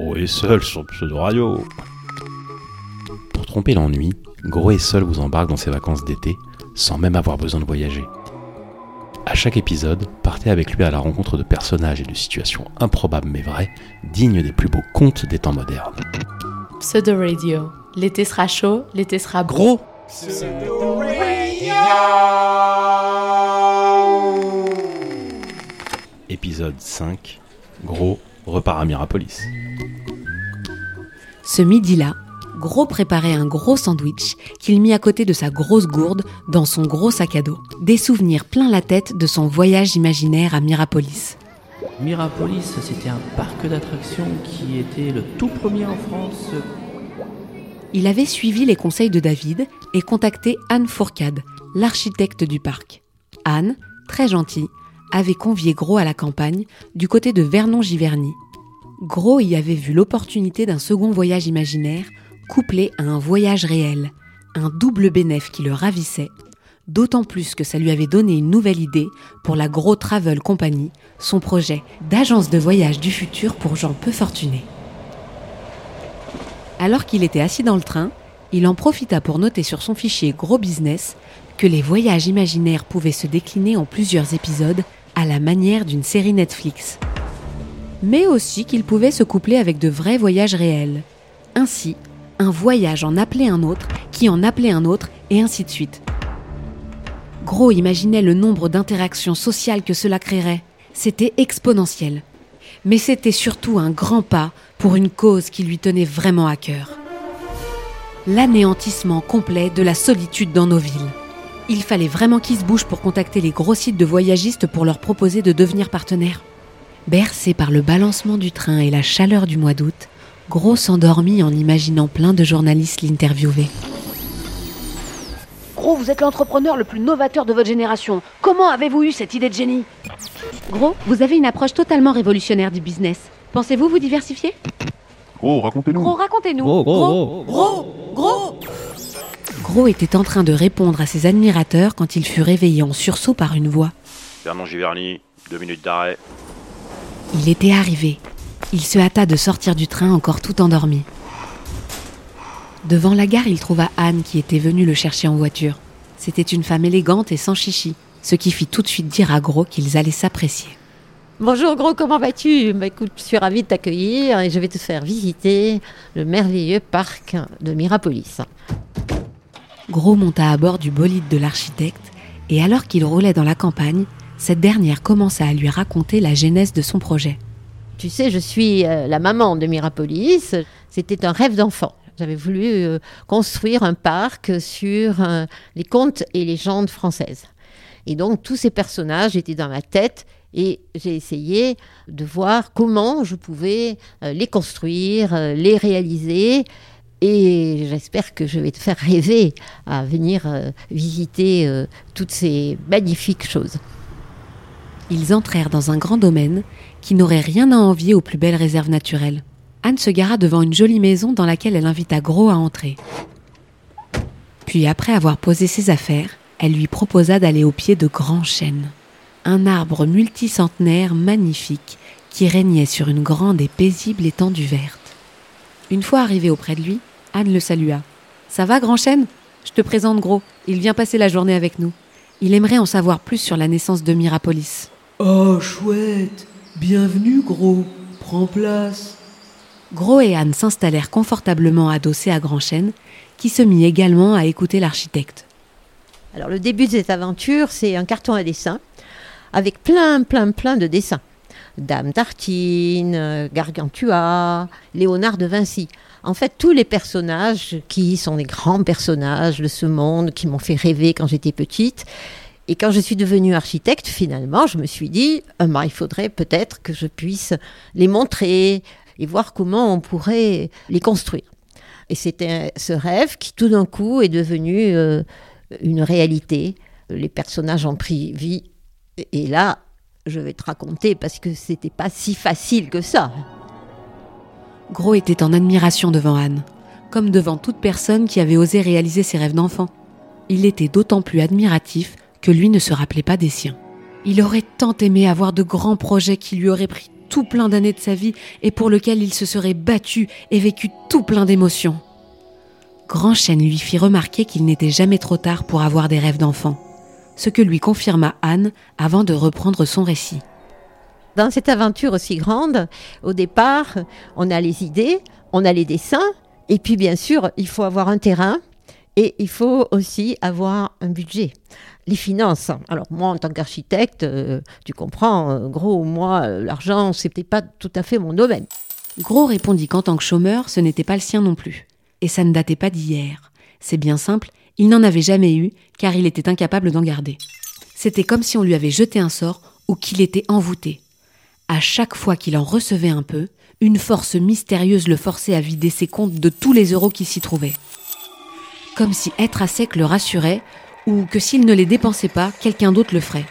Gros et seul sur pseudo radio. Pour tromper l'ennui, Gros et seul vous embarque dans ses vacances d'été sans même avoir besoin de voyager. À chaque épisode, partez avec lui à la rencontre de personnages et de situations improbables mais vraies, dignes des plus beaux contes des temps modernes. Pseudo Radio. L'été sera chaud, l'été sera Gros Épisode 5 Gros repart à Mirapolis. Ce midi-là, Gros préparait un gros sandwich qu'il mit à côté de sa grosse gourde dans son gros sac à dos. Des souvenirs plein la tête de son voyage imaginaire à Mirapolis. Mirapolis, c'était un parc d'attractions qui était le tout premier en France. Il avait suivi les conseils de David et contacté Anne Fourcade, l'architecte du parc. Anne, très gentille, avait convié Gros à la campagne, du côté de Vernon-Giverny. Gros y avait vu l'opportunité d'un second voyage imaginaire, couplé à un voyage réel, un double bénéfice qui le ravissait, d'autant plus que ça lui avait donné une nouvelle idée pour la Gros Travel Company, son projet d'agence de voyage du futur pour gens peu fortunés. Alors qu'il était assis dans le train, il en profita pour noter sur son fichier Gros Business que les voyages imaginaires pouvaient se décliner en plusieurs épisodes à la manière d'une série Netflix. Mais aussi qu'ils pouvaient se coupler avec de vrais voyages réels. Ainsi, un voyage en appelait un autre, qui en appelait un autre, et ainsi de suite. Gros imaginait le nombre d'interactions sociales que cela créerait. C'était exponentiel. Mais c'était surtout un grand pas pour une cause qui lui tenait vraiment à cœur. L'anéantissement complet de la solitude dans nos villes. Il fallait vraiment qu'il se bouge pour contacter les gros sites de voyagistes pour leur proposer de devenir partenaires. Bercé par le balancement du train et la chaleur du mois d'août, Gros s'endormit en imaginant plein de journalistes l'interviewer. Gros, vous êtes l'entrepreneur le plus novateur de votre génération. Comment avez-vous eu cette idée de génie? Gros, vous avez une approche totalement révolutionnaire du business. Pensez-vous vous diversifier? Gros, racontez-nous. Gros, racontez-nous. Gros, gros, gros, gros. Gros était en train de répondre à ses admirateurs quand il fut réveillé en sursaut par une voix. Vernon Giverny, deux minutes d'arrêt. Il était arrivé. Il se hâta de sortir du train encore tout endormi. Devant la gare, il trouva Anne qui était venue le chercher en voiture. C'était une femme élégante et sans chichi, ce qui fit tout de suite dire à Gros qu'ils allaient s'apprécier. Bonjour Gros, comment vas-tu? Bah, Écoute, je suis ravie de t'accueillir et je vais te faire visiter le merveilleux parc de Mirapolis. Gros monta à bord du bolide de l'architecte et alors qu'il roulait dans la campagne, cette dernière commença à lui raconter la genèse de son projet. Tu sais, je suis euh, la maman de Mirapolis. C'était un rêve d'enfant. J'avais voulu euh, construire un parc sur euh, les contes et légendes françaises. Et donc tous ces personnages étaient dans ma tête et j'ai essayé de voir comment je pouvais les construire, les réaliser. Et j'espère que je vais te faire rêver à venir visiter toutes ces magnifiques choses. Ils entrèrent dans un grand domaine qui n'aurait rien à envier aux plus belles réserves naturelles. Anne se gara devant une jolie maison dans laquelle elle invita Gros à entrer. Puis après avoir posé ses affaires, elle lui proposa d'aller au pied de grands chênes. Un arbre multicentenaire magnifique qui régnait sur une grande et paisible étendue verte. Une fois arrivée auprès de lui, Anne le salua. Ça va, grand chêne? Je te présente Gros. Il vient passer la journée avec nous. Il aimerait en savoir plus sur la naissance de Mirapolis. Oh, chouette Bienvenue, gros Prends place Gros et Anne s'installèrent confortablement adossés à Grand Chêne, qui se mit également à écouter l'architecte. Alors le début de cette aventure, c'est un carton à dessin avec plein, plein, plein de dessins. Dame Tartine, euh, Gargantua, Léonard de Vinci. En fait, tous les personnages qui sont des grands personnages de ce monde, qui m'ont fait rêver quand j'étais petite. Et quand je suis devenue architecte, finalement, je me suis dit, bah, il faudrait peut-être que je puisse les montrer et voir comment on pourrait les construire. Et c'était ce rêve qui, tout d'un coup, est devenu euh, une réalité. Les personnages ont pris vie. Et là, je vais te raconter parce que c'était pas si facile que ça. Gros était en admiration devant Anne, comme devant toute personne qui avait osé réaliser ses rêves d'enfant. Il était d'autant plus admiratif que lui ne se rappelait pas des siens. Il aurait tant aimé avoir de grands projets qui lui auraient pris tout plein d'années de sa vie et pour lequel il se serait battu et vécu tout plein d'émotions. Grand Chêne lui fit remarquer qu'il n'était jamais trop tard pour avoir des rêves d'enfant, ce que lui confirma Anne avant de reprendre son récit. Dans cette aventure aussi grande, au départ, on a les idées, on a les dessins, et puis bien sûr, il faut avoir un terrain et il faut aussi avoir un budget. Les finances. Alors moi, en tant qu'architecte, euh, tu comprends, euh, gros, moi, euh, l'argent, c'était pas tout à fait mon domaine. Gros répondit qu'en tant que chômeur, ce n'était pas le sien non plus. Et ça ne datait pas d'hier. C'est bien simple, il n'en avait jamais eu, car il était incapable d'en garder. C'était comme si on lui avait jeté un sort ou qu'il était envoûté. À chaque fois qu'il en recevait un peu, une force mystérieuse le forçait à vider ses comptes de tous les euros qui s'y trouvaient. Comme si être à sec le rassurait, ou que s'il ne les dépensait pas, quelqu'un d'autre le ferait.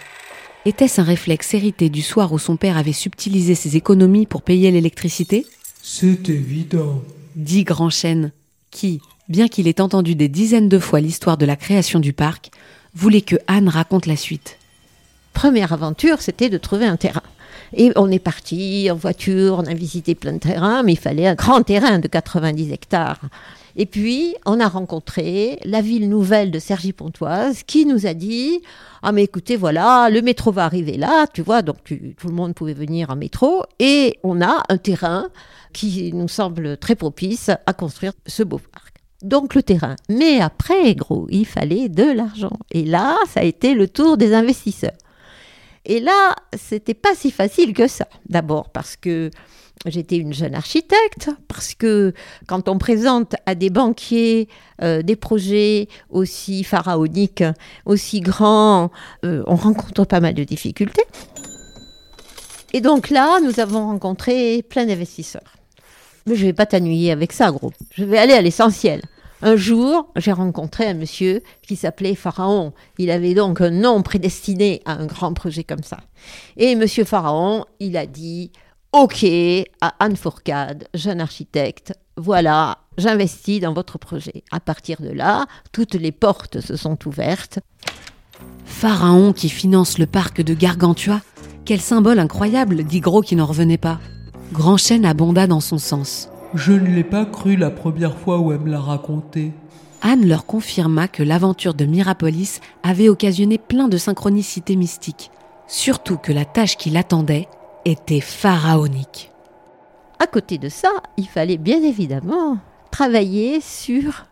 Était-ce un réflexe hérité du soir où son père avait subtilisé ses économies pour payer l'électricité? C'est évident. dit Grand Chêne, qui, bien qu'il ait entendu des dizaines de fois l'histoire de la création du parc, voulait que Anne raconte la suite. Première aventure, c'était de trouver un terrain. Et on est parti en voiture, on a visité plein de terrains, mais il fallait un grand terrain de 90 hectares. Et puis, on a rencontré la ville nouvelle de Cergy-Pontoise qui nous a dit Ah, mais écoutez, voilà, le métro va arriver là, tu vois, donc tout le monde pouvait venir en métro. Et on a un terrain qui nous semble très propice à construire ce beau parc. Donc le terrain. Mais après, gros, il fallait de l'argent. Et là, ça a été le tour des investisseurs. Et là, c'était pas si facile que ça. D'abord parce que j'étais une jeune architecte, parce que quand on présente à des banquiers euh, des projets aussi pharaoniques, aussi grands, euh, on rencontre pas mal de difficultés. Et donc là, nous avons rencontré plein d'investisseurs. Mais je vais pas t'ennuyer avec ça, gros. Je vais aller à l'essentiel. Un jour, j'ai rencontré un monsieur qui s'appelait Pharaon. Il avait donc un nom prédestiné à un grand projet comme ça. Et monsieur Pharaon, il a dit OK à Anne Fourcade, jeune architecte. Voilà, j'investis dans votre projet. À partir de là, toutes les portes se sont ouvertes. Pharaon qui finance le parc de Gargantua Quel symbole incroyable, dit Gros qui n'en revenait pas. Grand Chêne abonda dans son sens. Je ne l'ai pas cru la première fois où elle me l'a raconté. Anne leur confirma que l'aventure de Mirapolis avait occasionné plein de synchronicités mystiques, surtout que la tâche qui l'attendait était pharaonique. À côté de ça, il fallait bien évidemment travailler sur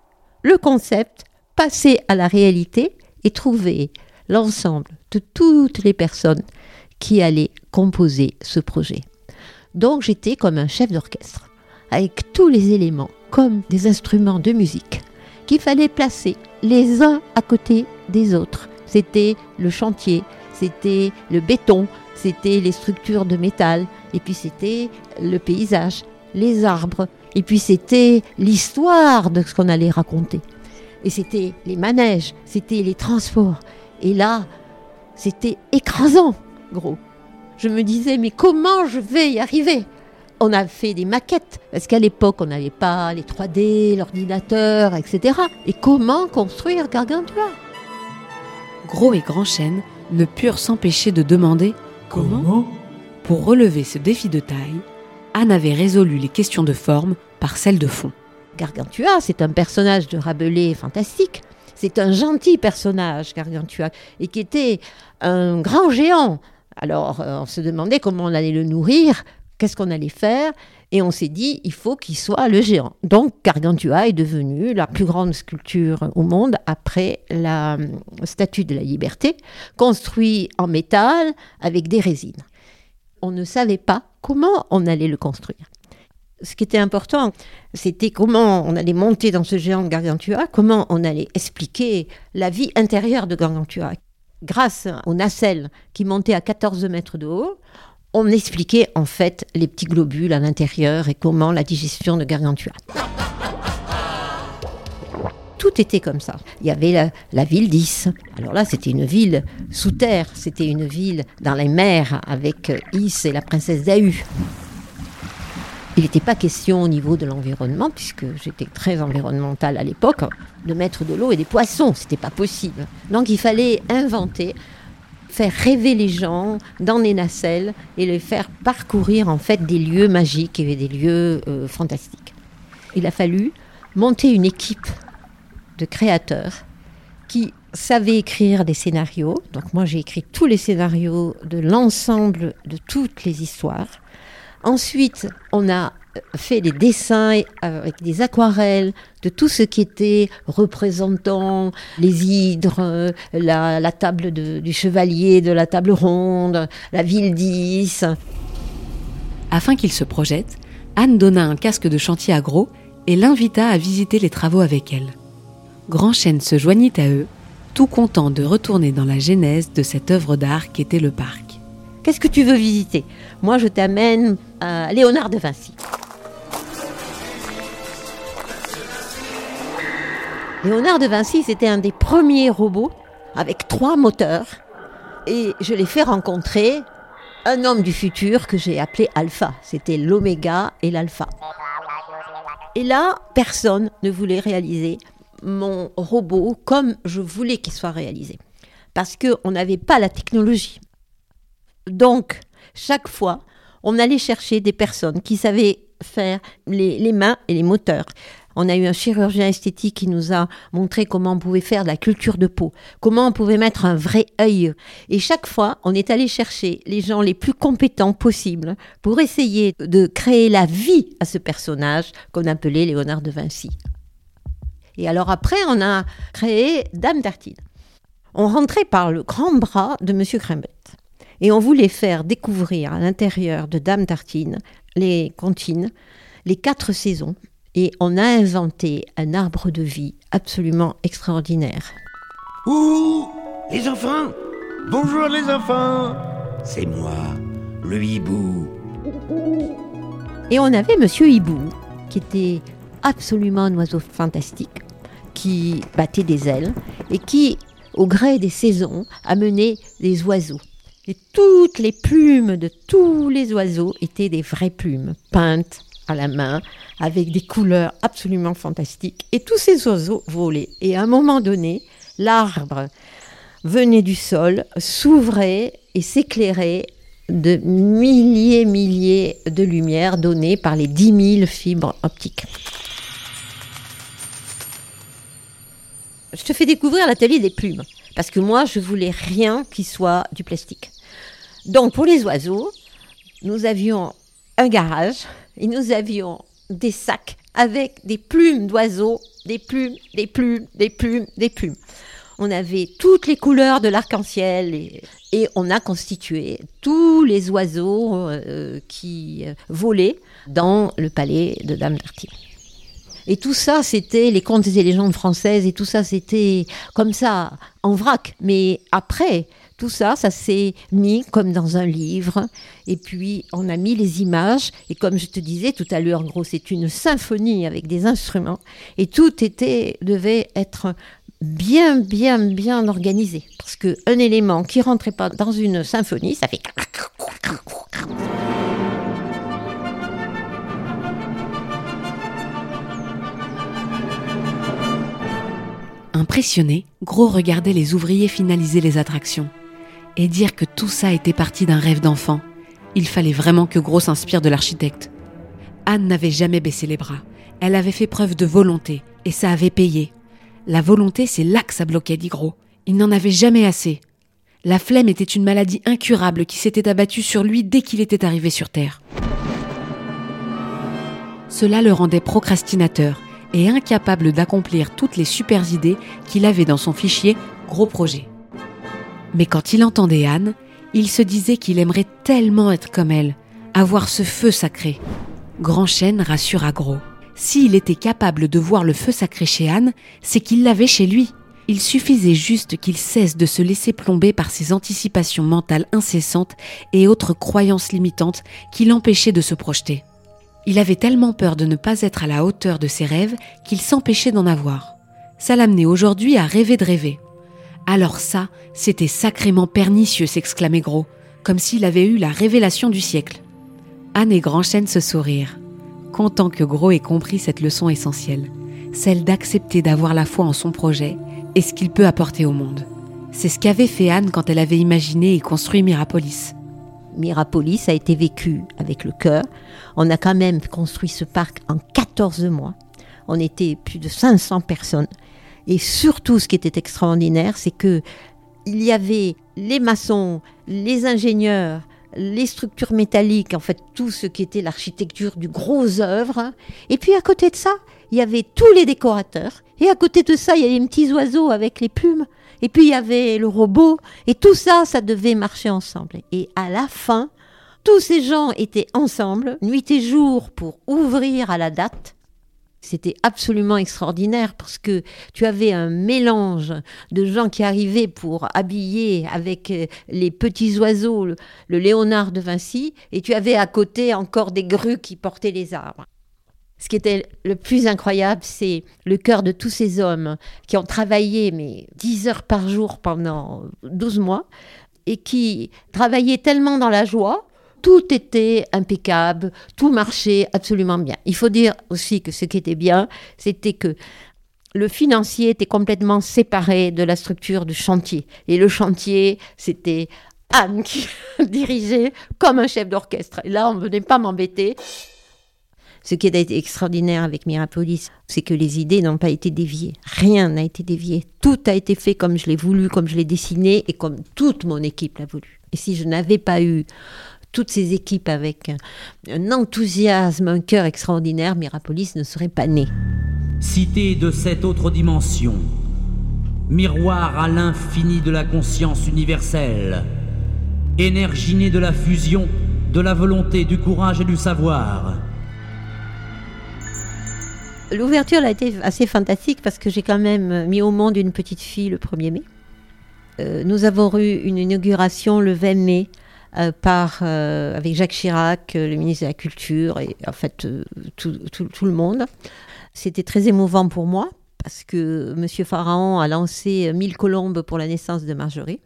le concept, passer à la réalité et trouver l'ensemble de toutes les personnes qui allaient composer ce projet. Donc j'étais comme un chef d'orchestre, avec tous les éléments, comme des instruments de musique, qu'il fallait placer les uns à côté des autres. C'était le chantier, c'était le béton, c'était les structures de métal, et puis c'était le paysage, les arbres, et puis c'était l'histoire de ce qu'on allait raconter. Et c'était les manèges, c'était les transports. Et là, c'était écrasant, gros. Je me disais, mais comment je vais y arriver? On a fait des maquettes, parce qu'à l'époque, on n'avait pas les 3D, l'ordinateur, etc. Et comment construire Gargantua? Gros et Grand Chêne ne purent s'empêcher de demander Comment Pour relever ce défi de taille, Anne avait résolu les questions de forme par celles de fond. Gargantua, c'est un personnage de Rabelais fantastique. C'est un gentil personnage, Gargantua, et qui était un grand géant. Alors, euh, on se demandait comment on allait le nourrir, qu'est-ce qu'on allait faire, et on s'est dit, il faut qu'il soit le géant. Donc, Gargantua est devenu la plus grande sculpture au monde après la euh, Statue de la Liberté, construite en métal avec des résines. On ne savait pas comment on allait le construire ce qui était important, c'était comment on allait monter dans ce géant de Gargantua, comment on allait expliquer la vie intérieure de Gargantua. Grâce aux nacelles qui montaient à 14 mètres de haut, on expliquait en fait les petits globules à l'intérieur et comment la digestion de Gargantua. Tout était comme ça. Il y avait la, la ville 10. Alors là, c'était une ville sous terre. C'était une ville dans les mers avec Is et la princesse d'Ahu. Il n'était pas question au niveau de l'environnement, puisque j'étais très environnementale à l'époque, de mettre de l'eau et des poissons. C'était pas possible. Donc il fallait inventer faire rêver les gens dans les nacelles et les faire parcourir en fait des lieux magiques et des lieux euh, fantastiques. Il a fallu monter une équipe de créateurs qui savaient écrire des scénarios. Donc moi j'ai écrit tous les scénarios de l'ensemble de toutes les histoires. Ensuite, on a fait des dessins avec des aquarelles de tout ce qui était représentant les hydres, la, la table de- du chevalier, de la table ronde, la ville 10. Afin qu'il se projette, Anne donna un casque de chantier à Gros et l'invita à visiter les travaux avec elle. Grand Chêne se joignit à eux, tout content de retourner dans la genèse de cette œuvre d'art qu'était le parc. Qu'est-ce que tu veux visiter? Moi, je t'amène à Léonard de Vinci. Léonard de Vinci, c'était un des premiers robots avec trois moteurs. Et je l'ai fait rencontrer un homme du futur que j'ai appelé Alpha. C'était l'oméga et l'alpha. Et là, personne ne voulait réaliser mon robot comme je voulais qu'il soit réalisé. Parce qu'on n'avait pas la technologie. Donc, chaque fois, on allait chercher des personnes qui savaient faire les, les mains et les moteurs. On a eu un chirurgien esthétique qui nous a montré comment on pouvait faire de la culture de peau, comment on pouvait mettre un vrai œil. Et chaque fois, on est allé chercher les gens les plus compétents possibles pour essayer de créer la vie à ce personnage qu'on appelait Léonard de Vinci. Et alors après, on a créé Dame Tartine. On rentrait par le grand bras de Monsieur Crimbet. Et on voulait faire découvrir à l'intérieur de Dame Tartine les comptines, les quatre saisons. Et on a inventé un arbre de vie absolument extraordinaire. Ouh Les enfants Bonjour les enfants C'est moi, le hibou. Et on avait Monsieur Hibou, qui était absolument un oiseau fantastique, qui battait des ailes et qui, au gré des saisons, amenait des oiseaux. Et toutes les plumes de tous les oiseaux étaient des vraies plumes, peintes à la main, avec des couleurs absolument fantastiques. Et tous ces oiseaux volaient. Et à un moment donné, l'arbre venait du sol, s'ouvrait et s'éclairait de milliers, milliers de lumières données par les 10 000 fibres optiques. Je te fais découvrir l'atelier des plumes, parce que moi, je voulais rien qui soit du plastique. Donc, pour les oiseaux, nous avions un garage et nous avions des sacs avec des plumes d'oiseaux, des plumes, des plumes, des plumes, des plumes. On avait toutes les couleurs de l'arc-en-ciel et, on a constitué tous les oiseaux euh, qui euh, volaient dans le palais de Dame d'Arty. Et tout ça, c'était les contes et légendes françaises, et tout ça, c'était comme ça, en vrac. Mais après, tout ça, ça s'est mis comme dans un livre, et puis on a mis les images, et comme je te disais tout à l'heure, en gros, c'est une symphonie avec des instruments, et tout était, devait être bien, bien, bien organisé. Parce qu'un élément qui rentrait pas dans une symphonie, ça fait... Impressionné, Gros regardait les ouvriers finaliser les attractions. Et dire que tout ça était parti d'un rêve d'enfant, il fallait vraiment que Gros s'inspire de l'architecte. Anne n'avait jamais baissé les bras. Elle avait fait preuve de volonté, et ça avait payé. La volonté, c'est là que ça bloquait, dit Gros. Il n'en avait jamais assez. La flemme était une maladie incurable qui s'était abattue sur lui dès qu'il était arrivé sur Terre. Cela le rendait procrastinateur et incapable d'accomplir toutes les super idées qu'il avait dans son fichier Gros projet. Mais quand il entendait Anne, il se disait qu'il aimerait tellement être comme elle, avoir ce feu sacré. Grand Chêne rassura Gros. S'il était capable de voir le feu sacré chez Anne, c'est qu'il l'avait chez lui. Il suffisait juste qu'il cesse de se laisser plomber par ses anticipations mentales incessantes et autres croyances limitantes qui l'empêchaient de se projeter. Il avait tellement peur de ne pas être à la hauteur de ses rêves qu'il s'empêchait d'en avoir. Ça l'amenait aujourd'hui à rêver de rêver. Alors ça, c'était sacrément pernicieux, s'exclamait Gros, comme s'il avait eu la révélation du siècle. Anne et Grandchêne se sourirent, content que Gros ait compris cette leçon essentielle, celle d'accepter d'avoir la foi en son projet et ce qu'il peut apporter au monde. C'est ce qu'avait fait Anne quand elle avait imaginé et construit Mirapolis. Mirapolis a été vécu avec le cœur. On a quand même construit ce parc en 14 mois. On était plus de 500 personnes. Et surtout, ce qui était extraordinaire, c'est que il y avait les maçons, les ingénieurs, les structures métalliques, en fait tout ce qui était l'architecture du gros œuvre. Et puis à côté de ça, il y avait tous les décorateurs. Et à côté de ça, il y avait les petits oiseaux avec les plumes. Et puis il y avait le robot. Et tout ça, ça devait marcher ensemble. Et à la fin, tous ces gens étaient ensemble, nuit et jour, pour ouvrir à la date. C'était absolument extraordinaire parce que tu avais un mélange de gens qui arrivaient pour habiller avec euh, les petits oiseaux le, Léonard de Vinci et tu avais à côté encore des grues qui portaient les arbres. Ce qui était le plus incroyable, c'est le cœur de tous ces hommes qui ont travaillé mais 10 heures par jour pendant 12 mois et qui travaillaient tellement dans la joie tout était impeccable, tout marchait absolument bien. Il faut dire aussi que ce qui était bien, c'était que le financier était complètement séparé de la structure du chantier. Et le chantier, c'était Anne qui dirigeait comme un chef d'orchestre. Et là, on ne venait pas m'embêter. Ce qui été extraordinaire avec Mirapolis, c'est que les idées n'ont pas été déviées. Rien n'a été dévié. Tout a été fait comme je l'ai voulu, comme je l'ai dessiné et comme toute mon équipe l'a voulu. Et si je n'avais pas eu toutes ces équipes avec un enthousiasme, un cœur extraordinaire, Mirapolis ne serait pas né. Cité de cette autre dimension, miroir à l'infini de la conscience universelle, énergie née de la fusion, de la volonté, du courage et du savoir. L'ouverture a été assez fantastique parce que j'ai quand même mis au monde une petite fille le 1er mai. Euh, nous avons eu une inauguration le 20 mai euh, par, euh, avec Jacques Chirac, le ministre de la Culture, et en fait tout, le monde. C'était très émouvant pour moi parce que M. Pharaon a lancé 1000 colombes pour la naissance de Marjorie.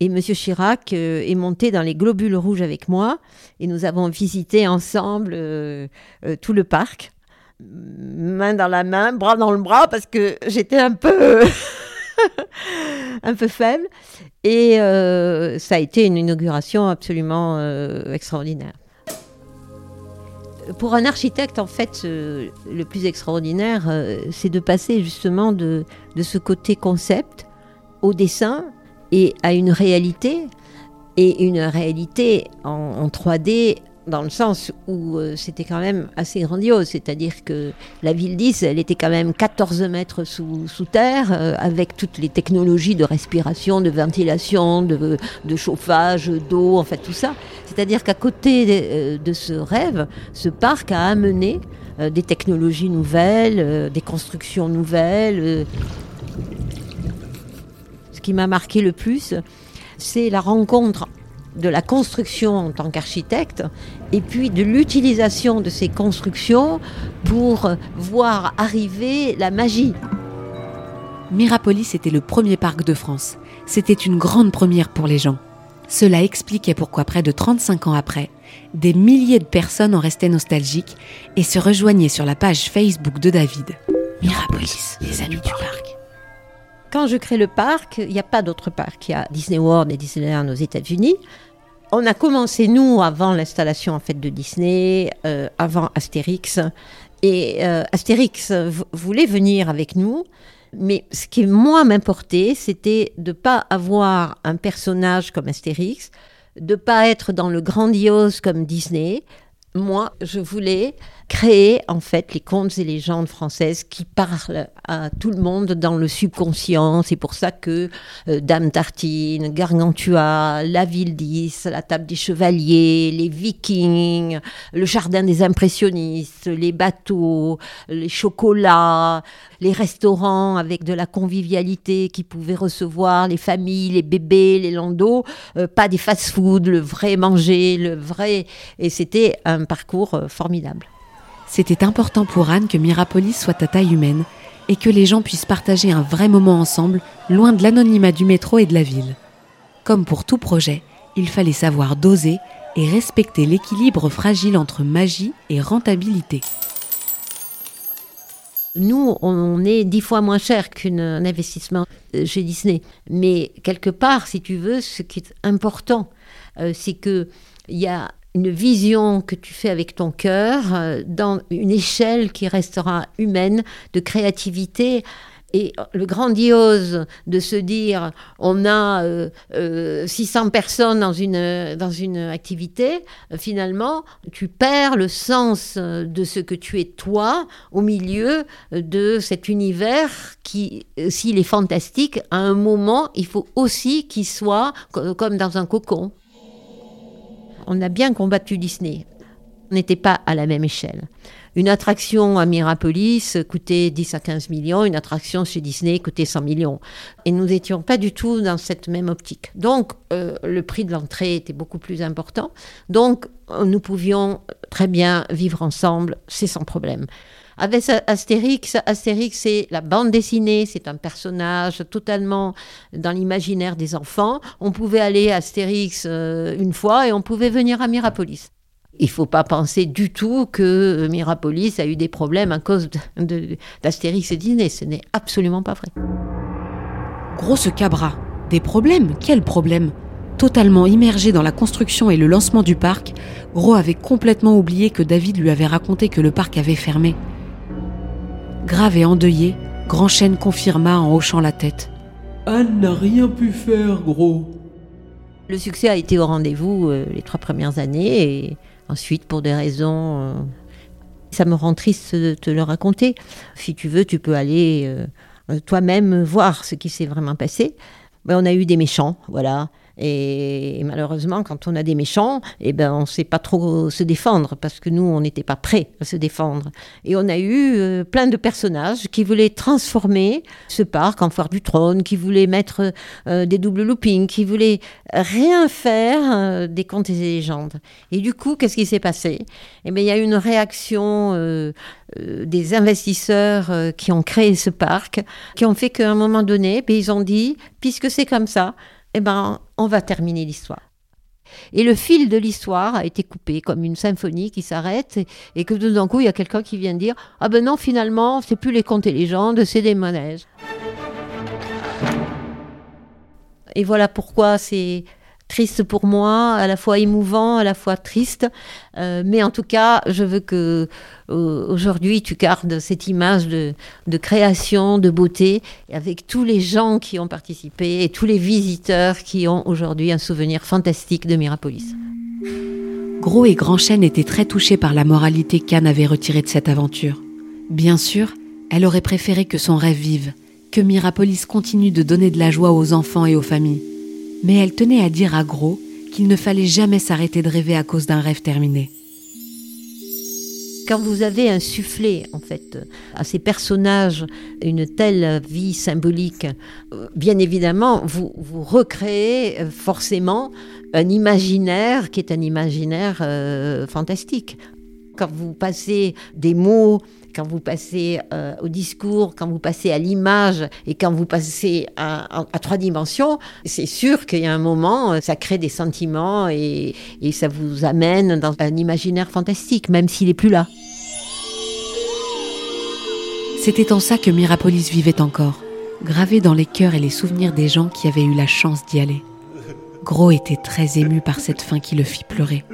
Et M. Chirac est monté dans les globules rouges avec moi et nous avons visité ensemble tout le parc main dans la main, bras dans le bras, parce que j'étais un peu, un peu faible. Et euh, ça a été une inauguration absolument euh, extraordinaire. Pour un architecte, en fait, euh, le plus extraordinaire, c'est de passer justement de, ce côté concept au dessin et à une réalité, et une réalité en 3D dans le sens où euh, c'était quand même assez grandiose, c'est-à-dire que la ville 10, elle était quand même 14 mètres sous, sous terre, euh, avec toutes les technologies de respiration, de ventilation, de, chauffage, d'eau, en fait tout ça. C'est-à-dire qu'à côté euh, de, ce rêve, ce parc a amené des technologies nouvelles, des constructions nouvelles. ce qui m'a marqué le plus, c'est la rencontre de la construction en tant qu'architecte et puis de l'utilisation de ces constructions pour voir arriver la magie. Mirapolis était le premier parc de France. C'était une grande première pour les gens. Cela expliquait pourquoi près de 35 ans après, des milliers de personnes en restaient nostalgiques et se rejoignaient sur la page Facebook de David. Mirapolis, les amis du parc. Quand je crée le parc, il n'y a pas d'autre parc. Il y a Disney World et Disneyland aux États-Unis. On a commencé, nous, avant l'installation en fait, de Disney, euh, avant Astérix. Et euh, Astérix voulait venir avec nous. Mais ce qui, moi, m'importait, c'était de ne pas avoir un personnage comme Astérix, de ne pas être dans le grandiose comme Disney. Moi, je voulais créer en fait les contes et légendes françaises qui parlent à tout le monde dans le subconscient. C'est pour ça que euh, Dame Tartine, Gargantua, La Ville 10, La Table des Chevaliers, les Vikings, le Jardin des Impressionnistes, les bateaux, les chocolats, les restaurants avec de la convivialité qui pouvaient recevoir les familles, les bébés, les landaux, euh, pas des fast-food, le vrai manger, le vrai. Et c'était un parcours euh, formidable. C'était important pour Anne que Mirapolis soit à taille humaine et que les gens puissent partager un vrai moment ensemble, loin de l'anonymat du métro et de la ville. Comme pour tout projet, il fallait savoir doser et respecter l'équilibre fragile entre magie et rentabilité. Nous, on est dix fois moins cher qu'un investissement chez Disney. Mais quelque part, si tu veux, ce qui est important, euh, c'est que il y a une vision que tu fais avec ton cœur euh, dans une échelle qui restera humaine, de créativité. Et le grandiose de se dire on a euh, euh, 600 personnes dans une, dans une activité, euh, finalement, tu perds le sens euh, de ce que tu es toi au milieu de cet univers qui, euh, s'il est fantastique, à un moment, il faut aussi qu'il soit co- comme dans un cocon. On a bien combattu Disney. On n'était pas à la même échelle. Une attraction à Mirapolis coûtait 10 à 15 millions, une attraction chez Disney coûtait 100 millions. Et nous n'étions pas du tout dans cette même optique. Donc, euh, le prix de l'entrée était beaucoup plus important. Donc, nous pouvions très bien vivre ensemble, c'est sans problème. Avec Astérix, Astérix, c'est la bande dessinée, c'est un personnage totalement dans l'imaginaire des enfants. On pouvait aller à Astérix euh, une fois et on pouvait venir à Mirapolis. Il ne faut pas penser du tout que Mirapolis a eu des problèmes à cause d'Astérix et Disney. Ce n'est absolument pas vrai. Grosse cabra. Des problèmes? Quels problèmes? Totalement immergé dans la construction et le lancement du parc, Gros avait complètement oublié que David lui avait raconté que le parc avait fermé. Grave et endeuillé, Grand Chêne confirma en hochant la tête. Anne n'a rien pu faire, gros. Le succès a été au rendez-vous euh, les trois premières années et ensuite pour des raisons... euh, ça me rend triste de te le raconter. Si tu veux, tu peux aller euh, toi-même voir ce qui s'est vraiment passé. Ben, on a eu des méchants, voilà. Et, malheureusement, quand on a des méchants, eh ben, on ne sait pas trop se défendre parce que nous, on n'était pas prêts à se défendre. Et on a eu euh, plein de personnages qui voulaient transformer ce parc en foire du trône, qui voulaient mettre euh, des doubles loopings, qui voulaient rien faire euh, des contes et des légendes. Et du coup, qu'est-ce qui s'est passé? Eh bien, il y a eu une réaction des investisseurs qui ont créé ce parc, qui ont fait qu'à un moment donné, ben, ils ont dit, puisque c'est comme ça, eh ben, on va terminer l'histoire. Et le fil de l'histoire a été coupé comme une symphonie qui s'arrête et, que tout d'un coup, il y a quelqu'un qui vient dire Ah ben non, finalement, c'est plus les contes et légendes, c'est des manèges. Et voilà pourquoi c'est triste pour moi, à la fois émouvant, à la fois triste. Euh, mais en tout cas, je veux que euh, aujourd'hui tu gardes cette image de, de création, de beauté, avec tous les gens qui ont participé et tous les visiteurs qui ont aujourd'hui un souvenir fantastique de Mirapolis. Gros et Grand Chêne étaient très touchés par la moralité qu'Anne avait retirée de cette aventure. Bien sûr, elle aurait préféré que son rêve vive, que Mirapolis continue de donner de la joie aux enfants et aux familles. Mais elle tenait à dire à Gros qu'il ne fallait jamais s'arrêter de rêver à cause d'un rêve terminé. Quand vous avez insufflé, en fait, à ces personnages une telle vie symbolique, bien évidemment, vous, vous recréez euh, forcément un imaginaire qui est un imaginaire euh, fantastique. Quand vous passez des mots, quand vous passez euh, au discours, quand vous passez à l'image et quand vous passez à, trois dimensions, c'est sûr qu'il y a un moment, euh, ça crée des sentiments et, et ça vous amène dans un imaginaire fantastique, même s'il n'est plus là. C'était en ça que Mirapolis vivait encore, gravé dans les cœurs et les souvenirs des gens qui avaient eu la chance d'y aller. Gros était très ému par cette fin qui le fit pleurer.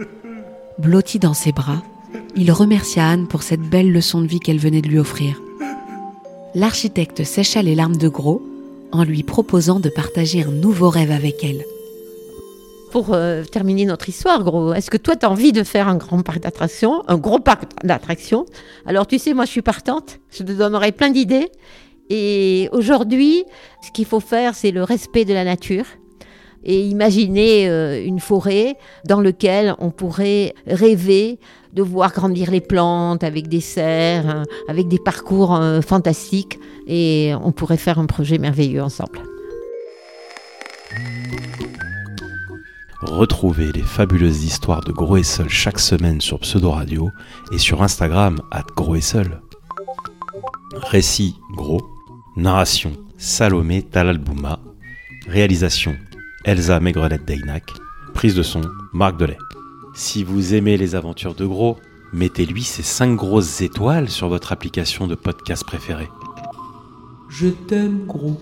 Blotti dans ses bras, il remercia Anne pour cette belle leçon de vie qu'elle venait de lui offrir. L'architecte sécha les larmes de Gros en lui proposant de partager un nouveau rêve avec elle. Pour euh, terminer notre histoire, gros, est-ce que toi, tu as envie de faire un grand parc d'attractions, un gros parc d'attractions? Alors, tu sais, moi, je suis partante. Je te donnerai plein d'idées. Et aujourd'hui, ce qu'il faut faire, c'est le respect de la nature et imaginer euh, une forêt dans laquelle on pourrait rêver de voir grandir les plantes avec des serres, hein, avec des parcours euh, fantastiques et on pourrait faire un projet merveilleux ensemble. Retrouvez les fabuleuses histoires de Gros et Seul chaque semaine sur Pseudo Radio et sur Instagram at Gros et Seul. Récit Gros, narration Salomé Talalbouma, réalisation Elsa Maigrenette Daynac, prise de son Marc Delay. Si vous aimez les aventures de Gros, mettez-lui ces 5 grosses étoiles sur votre application de podcast préférée. Je t'aime, gros.